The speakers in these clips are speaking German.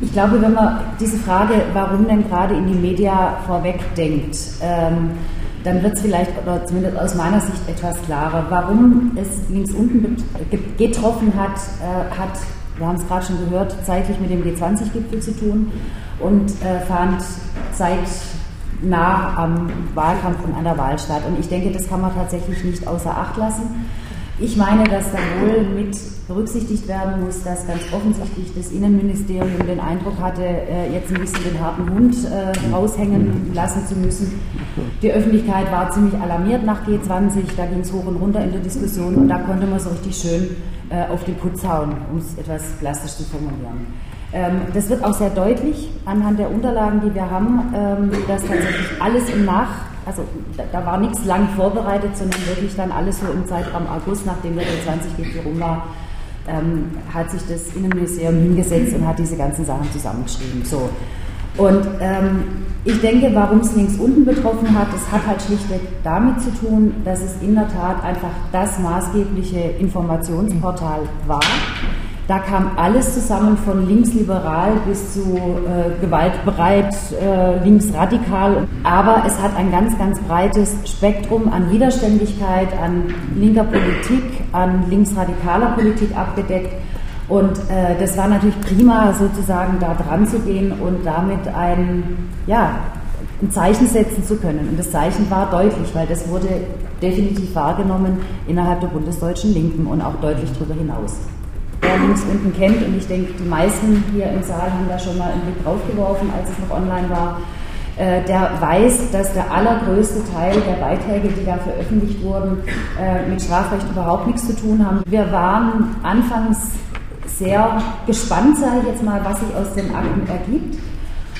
Ich glaube, wenn man diese Frage, warum denn gerade in die Media vorweg denkt, ähm, dann wird es vielleicht, oder zumindest aus meiner Sicht etwas klarer, warum es links unten getroffen hat, äh, hat, wir haben es gerade schon gehört, zeitlich mit dem G20-Gipfel zu tun und äh, fand zeitnah am Wahlkampf und an der Wahl statt. Und ich denke, das kann man tatsächlich nicht außer Acht lassen. Ich meine, dass da wohl mit berücksichtigt werden muss, dass ganz offensichtlich das Innenministerium den Eindruck hatte, äh, jetzt ein bisschen den harten Hund äh, raushängen lassen zu müssen. Die Öffentlichkeit war ziemlich alarmiert nach G20, da ging es hoch und runter in der Diskussion und da konnte man so richtig schön äh, auf den Putz hauen, um es etwas plastisch zu formulieren. Ähm, das wird auch sehr deutlich anhand der Unterlagen, die wir haben, ähm, dass tatsächlich alles im Nach also da, da, war nichts lang vorbereitet, sondern wirklich dann alles so im Zeitraum August, nachdem der G20-Gipfel rum war, ähm, hat sich das Innenministerium hingesetzt und hat diese ganzen Sachen zusammengeschrieben. So. Und ähm, ich denke, warum es links unten betroffen hat, das hat halt schlichtweg damit zu tun, dass es in der Tat einfach das maßgebliche Informationsportal war da kam alles zusammen von linksliberal bis zu äh, gewaltbereit, äh, linksradikal. Aber es hat ein ganz, ganz breites Spektrum an Widerständigkeit, an linker Politik, an linksradikaler Politik abgedeckt. Und äh, das war natürlich prima, sozusagen da dran zu gehen und damit ein, ja, ein Zeichen setzen zu können. Und das Zeichen war deutlich, weil das wurde definitiv wahrgenommen innerhalb der bundesdeutschen Linken und auch deutlich darüber hinaus wer links unten kennt, und ich denke, die meisten hier im Saal haben da schon mal einen Blick drauf geworfen, als es noch online war, äh, der weiß, dass der allergrößte Teil der Beiträge, die da veröffentlicht wurden, äh, mit Strafrecht überhaupt nichts zu tun haben. Wir waren anfangs sehr gespannt, sage ich jetzt mal, was sich aus den Akten ergibt.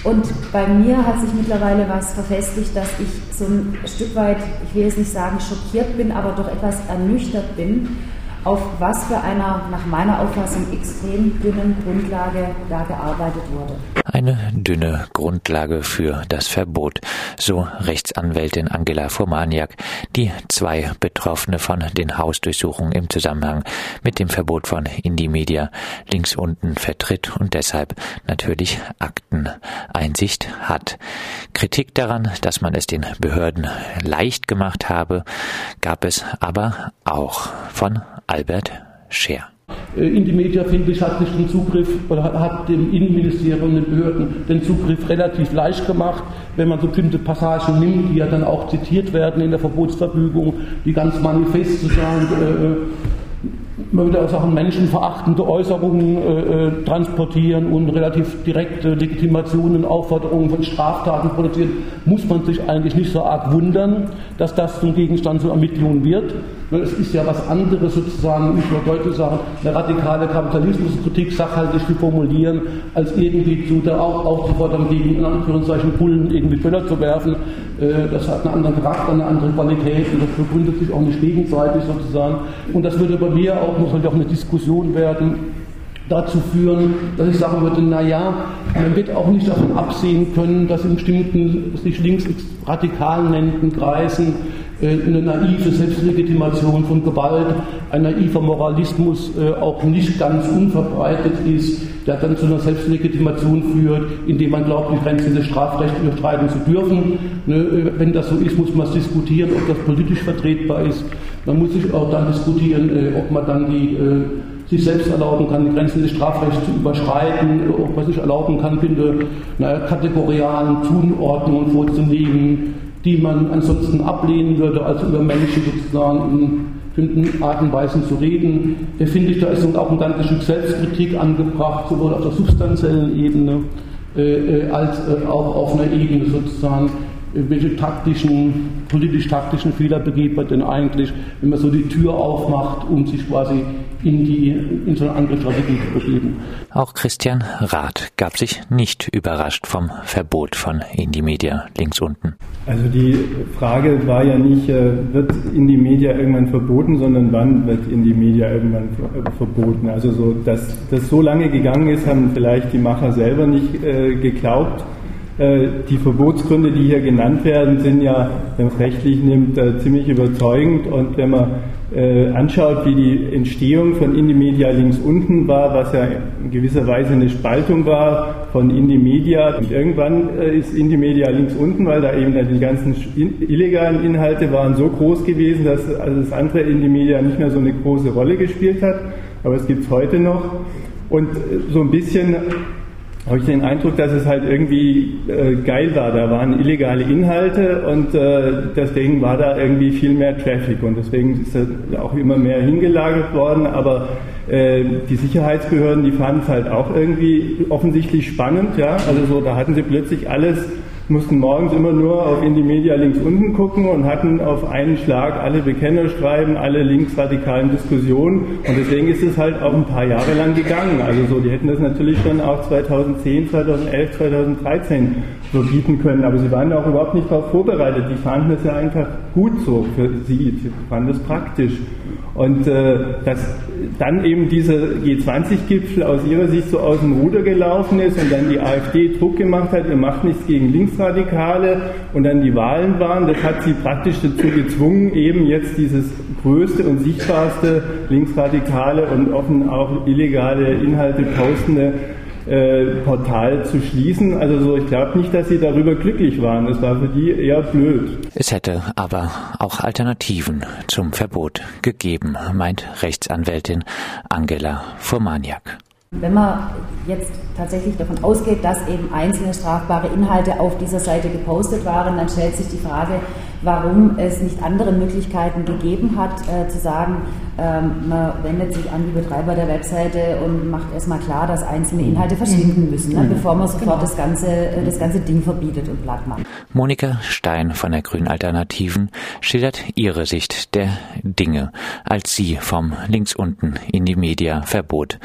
Und bei mir hat sich mittlerweile was verfestigt, dass ich so ein Stück weit, ich will jetzt nicht sagen schockiert bin, aber doch etwas ernüchtert bin, auf was für einer nach meiner Auffassung extrem dünnen Grundlage da gearbeitet wurde. Eine dünne Grundlage für das Verbot, so Rechtsanwältin Angela Furmaniak, die zwei Betroffene von den Hausdurchsuchungen im Zusammenhang mit dem Verbot von Indie Media links unten vertritt und deshalb natürlich Akteneinsicht hat. Kritik daran, dass man es den Behörden leicht gemacht habe, gab es aber auch von Albert Scher. Äh, Indimedia, finde ich, hat sich den Zugriff oder hat dem Innenministerium den Behörden den Zugriff relativ leicht gemacht, wenn man so bestimmte Passagen nimmt, die ja dann auch zitiert werden in der Verbotsverfügung, die ganz manifest sozusagen äh, immer wieder Sachen menschenverachtende Äußerungen äh, äh, transportieren und relativ direkte Legitimationen, Aufforderungen von Straftaten produzieren, muss man sich eigentlich nicht so arg wundern, dass das zum Gegenstand zur Ermittlungen wird. Es ist ja was anderes sozusagen, nicht nur deutlich sagen, eine radikale Kapitalismuskritik sachhaltig zu formulieren, als irgendwie zu der auch aufzufordern, gegen in Anführungszeichen Bullen irgendwie Böller zu werfen. Äh, das hat einen anderen Charakter, eine andere Qualität und das begründet sich auch nicht gegenseitig sozusagen. Und das würde bei mir auch, muss halt auch eine Diskussion werden, dazu führen, dass ich sagen würde, naja, man wird auch nicht davon absehen können, dass in bestimmten sich linksradikal nennenden Kreisen äh, eine naive Selbstlegitimation von Gewalt, ein naiver Moralismus äh, auch nicht ganz unverbreitet ist, der dann zu einer Selbstlegitimation führt, indem man glaubt, die Grenzen des Strafrechts überschreiten zu dürfen. Ne, äh, wenn das so ist, muss man es diskutieren, ob das politisch vertretbar ist. Man muss sich auch dann diskutieren, ob man dann die sich selbst erlauben kann, die Grenzen des Strafrechts zu überschreiten, ob man sich erlauben kann, finde, naja, kategorialen Tunordnungen vorzunehmen, die man ansonsten ablehnen würde, also über Menschen sozusagen in bestimmten Arten und Weisen zu reden. Da finde ich, da ist auch ein ganzes Stück Selbstkritik angebracht, sowohl auf der substanziellen Ebene äh, äh als äh, auch auf einer Ebene sozusagen, äh, welche taktischen, politisch-taktischen Fehler begeht man denn eigentlich, wenn man so die Tür aufmacht, um sich quasi in, die, in so eine andere Strategie zu begeben. Auch Christian Rath gab sich nicht überrascht vom Verbot von Indie Media links unten. Also die Frage war ja nicht, äh, wird Indie Media irgendwann verboten, sondern wann wird Indie Media irgendwann verboten. Also so, dass das so lange gegangen ist, haben vielleicht die Macher selber nicht äh, geglaubt. Äh, die Verbotsgründe, die hier genannt werden, sind ja, wenn man es rechtlich nimmt, äh, ziemlich überzeugend. Und wenn man äh, anschaut, wie die Entstehung von Indie-Media links unten war, was ja in gewisser Weise eine Spaltung war von Indie-Media. Und irgendwann ist Indie-Media links unten, weil da eben die ganzen illegalen Inhalte waren so groß gewesen, dass also das andere Indie-Media nicht mehr so eine große Rolle gespielt hat. Aber es gibt es heute noch. Und so ein bisschen habe ich den Eindruck, dass es halt irgendwie äh, geil war. Da waren illegale Inhalte und äh, deswegen war da irgendwie viel mehr Traffic und deswegen ist er auch immer mehr hingelagert worden. Aber die Sicherheitsbehörden, die fanden es halt auch irgendwie offensichtlich spannend. Ja, also so, da hatten sie plötzlich alles mussten morgens immer nur auf Indie-Media links unten gucken und hatten auf einen Schlag alle Bekennerschreiben, alle linksradikalen Diskussionen und deswegen ist es halt auch ein paar Jahre lang gegangen. Also so, die hätten das natürlich schon auch 2010, 2011, 2013 so bieten können, aber sie waren auch überhaupt nicht darauf vorbereitet. Die fanden es ja einfach gut so für sie, sie fanden es praktisch. Und äh, dass dann eben dieser G20-Gipfel aus ihrer Sicht so aus dem Ruder gelaufen ist und dann die AfD Druck gemacht hat, ihr macht nichts gegen Linksradikale und dann die Wahlen waren, das hat sie praktisch dazu gezwungen, eben jetzt dieses größte und sichtbarste linksradikale und offen auch illegale Inhalte postende Portal zu schließen. Also so, ich glaube nicht, dass sie darüber glücklich waren. Es war für die eher blöd. Es hätte aber auch Alternativen zum Verbot gegeben, meint Rechtsanwältin Angela Furmaniak. Wenn man jetzt tatsächlich davon ausgeht, dass eben einzelne strafbare Inhalte auf dieser Seite gepostet waren, dann stellt sich die Frage, warum es nicht andere Möglichkeiten gegeben hat, äh, zu sagen, ähm, man wendet sich an die Betreiber der Webseite und macht erstmal klar, dass einzelne Inhalte verschwinden mhm. müssen, ne, mhm. bevor man sofort genau. das, ganze, äh, das ganze Ding verbietet und platt macht. Monika Stein von der Grünen Alternativen schildert ihre Sicht der Dinge, als sie vom links unten in die Media Verbot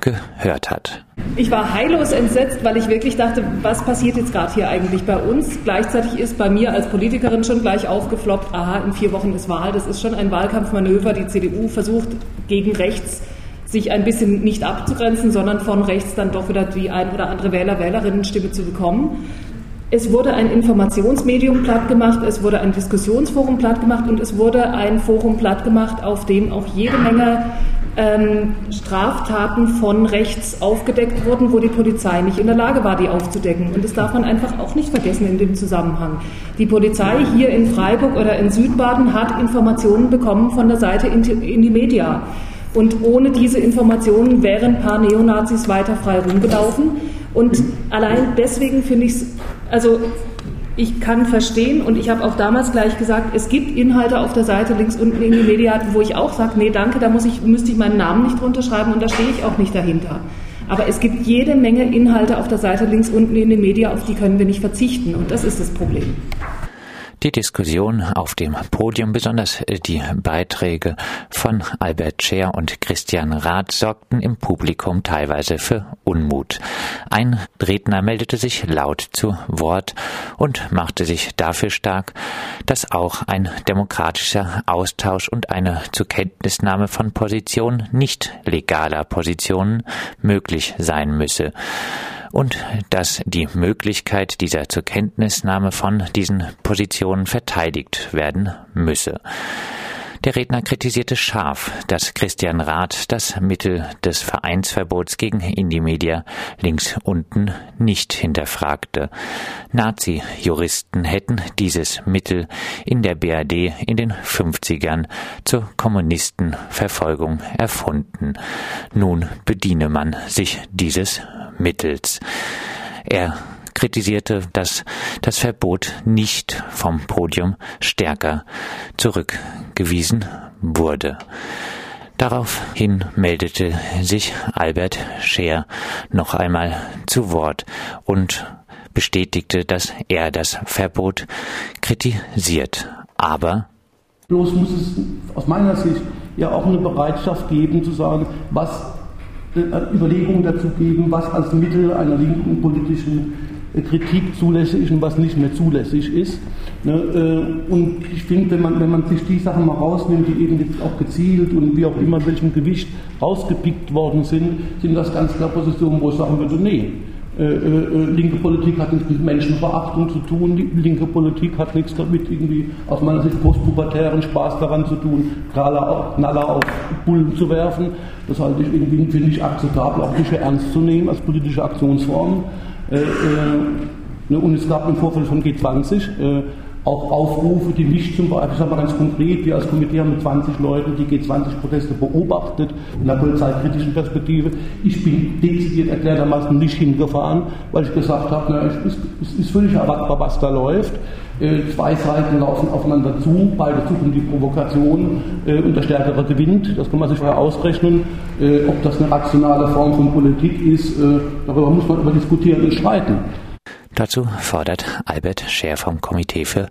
gehört hat. Ich war heillos entsetzt, weil ich wirklich dachte, was passiert jetzt gerade hier eigentlich bei uns? Gleichzeitig ist bei mir als Politikerin schon gleich aufgefloppt, aha, in vier Wochen ist Wahl, das ist schon ein Wahlkampfmanöver. Die CDU versucht gegen rechts sich ein bisschen nicht abzugrenzen, sondern von rechts dann doch wieder die ein oder andere Wähler, Wählerinnenstimme zu bekommen. Es wurde ein Informationsmedium plattgemacht, es wurde ein Diskussionsforum plattgemacht und es wurde ein Forum plattgemacht, auf dem auch jede Menge ähm, Straftaten von rechts aufgedeckt wurden, wo die Polizei nicht in der Lage war, die aufzudecken. Und das darf man einfach auch nicht vergessen in dem Zusammenhang. Die Polizei hier in Freiburg oder in Südbaden hat Informationen bekommen von der Seite in die Media. Und ohne diese Informationen wären ein paar Neonazis weiter frei rumgelaufen. Und allein deswegen finde ich es, also ich kann verstehen und ich habe auch damals gleich gesagt, es gibt Inhalte auf der Seite links unten in die Media, wo ich auch sage, nee, danke, da muss ich, müsste ich meinen Namen nicht drunter schreiben und da stehe ich auch nicht dahinter. Aber es gibt jede Menge Inhalte auf der Seite links unten in den Media, auf die können wir nicht verzichten und das ist das Problem. Die Diskussion auf dem Podium, besonders die Beiträge von Albert Scher und Christian Rath sorgten im Publikum teilweise für Unmut. Ein Redner meldete sich laut zu Wort und machte sich dafür stark, dass auch ein demokratischer Austausch und eine Zukenntnisnahme von Positionen nicht legaler Positionen möglich sein müsse und dass die Möglichkeit dieser Zurkenntnisnahme von diesen Positionen verteidigt werden müsse. Der Redner kritisierte scharf, dass Christian Rath das Mittel des Vereinsverbots gegen Indie-Media links unten nicht hinterfragte. Nazi-Juristen hätten dieses Mittel in der BRD in den 50ern zur Kommunistenverfolgung erfunden. Nun bediene man sich dieses Mittels. Er kritisierte, dass das Verbot nicht vom Podium stärker zurückgewiesen wurde. Daraufhin meldete sich Albert Scheer noch einmal zu Wort und bestätigte, dass er das Verbot kritisiert. Aber bloß muss es aus meiner Sicht ja auch eine Bereitschaft geben zu sagen, was äh, Überlegungen dazu geben, was als Mittel einer linken politischen Kritik zulässig ist und was nicht mehr zulässig ist. Ne, äh, und ich finde, wenn man, wenn man sich die Sachen mal rausnimmt, die eben jetzt auch gezielt und wie auch immer, welchem Gewicht rausgepickt worden sind, sind das ganz klar Positionen, wo ich sagen würde, nee, Äh, äh, linke Politik hat nichts mit Menschenverachtung zu tun, linke Politik hat nichts damit irgendwie aus meiner Sicht postpubertären Spaß daran zu tun, Knaller auf Bullen zu werfen. Das halte ich irgendwie, finde ich, akzeptabel, auch nicht ernst zu nehmen als politische Aktionsform. uh, und es gab im Vorfeld von G20 auch Aufrufe, die nicht zum Beispiel, ich sage mal ganz konkret, wir als Komitee haben mit 20 Leuten die G20-Proteste beobachtet, in der polizeikritischen Perspektive. Ich bin dezidiert erklärtermaßen nicht hingefahren, weil ich gesagt habe, na, es ist, ist völlig erwartbar, was da läuft. Äh, zwei Seiten laufen aufeinander zu, beide suchen die Provokation äh, und der Stärkere gewinnt. Das kann man sich vorher ausrechnen. Äh, ob das eine rationale Form von Politik ist, äh, darüber muss man über diskutieren und streiten. Dazu fordert Albert Scher vom Komitee für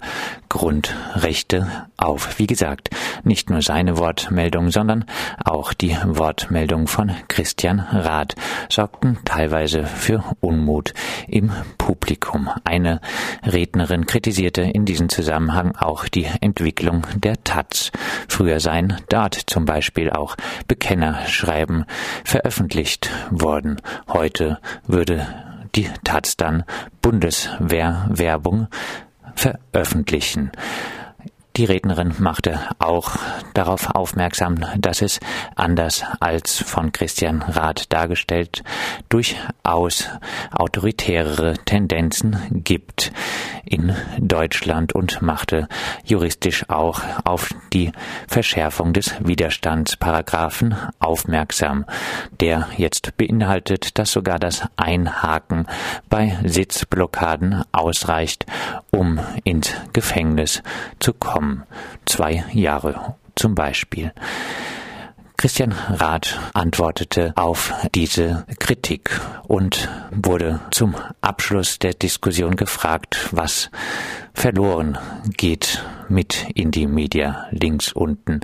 Grundrechte auf. Wie gesagt, nicht nur seine Wortmeldung, sondern auch die Wortmeldung von Christian Rath sorgten teilweise für Unmut im Publikum. Eine Rednerin kritisierte in diesem Zusammenhang auch die Entwicklung der Taz. Früher seien dort zum Beispiel auch Bekennerschreiben veröffentlicht worden. Heute würde die Taz dann Bundeswehrwerbung veröffentlichen. Die Rednerin machte auch darauf aufmerksam, dass es anders als von Christian Rath dargestellt durchaus autoritärere Tendenzen gibt in Deutschland und machte juristisch auch auf die Verschärfung des Widerstandsparagraphen aufmerksam, der jetzt beinhaltet, dass sogar das Einhaken bei Sitzblockaden ausreicht, um ins Gefängnis zu kommen bekommen. Zwei Jahre zum Beispiel. Christian Rath antwortete auf diese Kritik und wurde zum Abschluss der Diskussion gefragt, was verloren geht mit Indie Media links unten.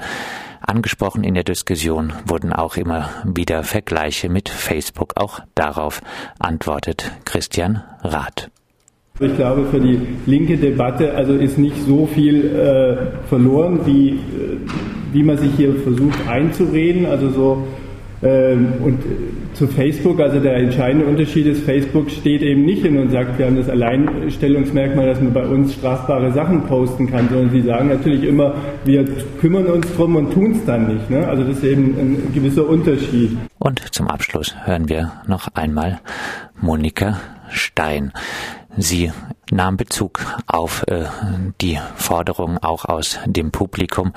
Angesprochen in der Diskussion wurden auch immer wieder Vergleiche mit Facebook. Auch darauf antwortet Christian Rath. Ich glaube, für die linke Debatte also ist nicht so viel äh, verloren, wie, äh, wie man sich hier versucht einzureden. Also so ähm, und zu Facebook, also der entscheidende Unterschied ist, Facebook steht eben nicht hin und sagt, wir haben das Alleinstellungsmerkmal, dass man bei uns strafbare Sachen posten kann, sondern sie sagen natürlich immer, wir kümmern uns drum und tun es dann nicht. Ne? Also das ist eben ein gewisser Unterschied. Und zum Abschluss hören wir noch einmal Monika Stein. Sie nahm Bezug auf äh, die Forderung auch aus dem Publikum,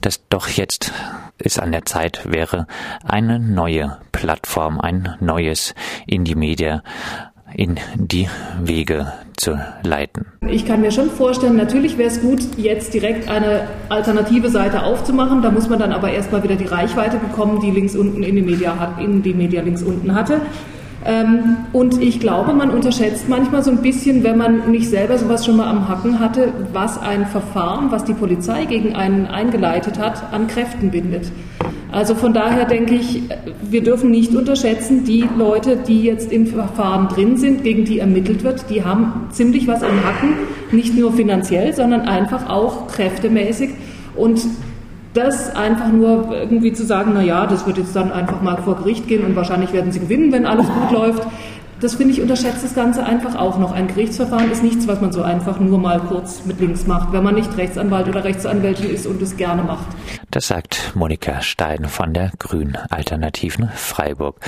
dass doch jetzt es an der Zeit wäre, eine neue Plattform, ein neues Indie-Media in die Wege zu leiten. Ich kann mir schon vorstellen, natürlich wäre es gut, jetzt direkt eine alternative Seite aufzumachen. Da muss man dann aber erstmal wieder die Reichweite bekommen, die links unten in die Media in die Media links unten hatte. Ähm, und ich glaube, man unterschätzt manchmal so ein bisschen, wenn man nicht selber sowas schon mal am Hacken hatte, was ein Verfahren, was die Polizei gegen einen eingeleitet hat, an Kräften bindet. Also von daher denke ich, wir dürfen nicht unterschätzen, die Leute, die jetzt im Verfahren drin sind, gegen die ermittelt wird, die haben ziemlich was am Hacken, nicht nur finanziell, sondern einfach auch kräftemäßig. Und das einfach nur irgendwie zu sagen, na ja, das wird jetzt dann einfach mal vor Gericht gehen und wahrscheinlich werden sie gewinnen, wenn alles gut läuft. Das finde ich unterschätzt das Ganze einfach auch noch. Ein Gerichtsverfahren ist nichts, was man so einfach nur mal kurz mit links macht, wenn man nicht Rechtsanwalt oder Rechtsanwältin ist und es gerne macht. Das sagt Monika Stein von der Grünen Alternativen Freiburg.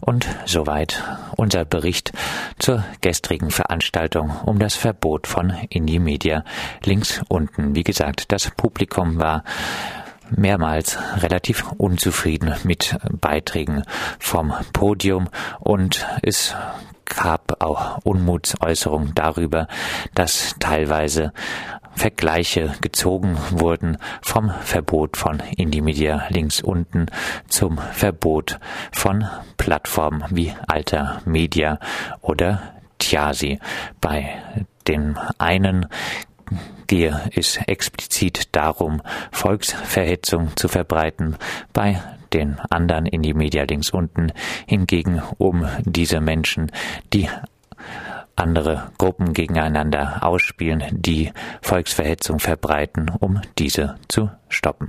Und soweit unser Bericht zur gestrigen Veranstaltung um das Verbot von Indie Media links unten. Wie gesagt, das Publikum war mehrmals relativ unzufrieden mit Beiträgen vom Podium und es gab auch Unmutsäußerungen darüber, dass teilweise Vergleiche gezogen wurden vom Verbot von Indie Media links unten zum Verbot von Plattformen wie Alter Media oder Tiasi. Bei dem einen gehe es explizit darum, Volksverhetzung zu verbreiten. Bei den anderen in die Media links unten hingegen um diese Menschen, die andere Gruppen gegeneinander ausspielen, die Volksverhetzung verbreiten, um diese zu stoppen.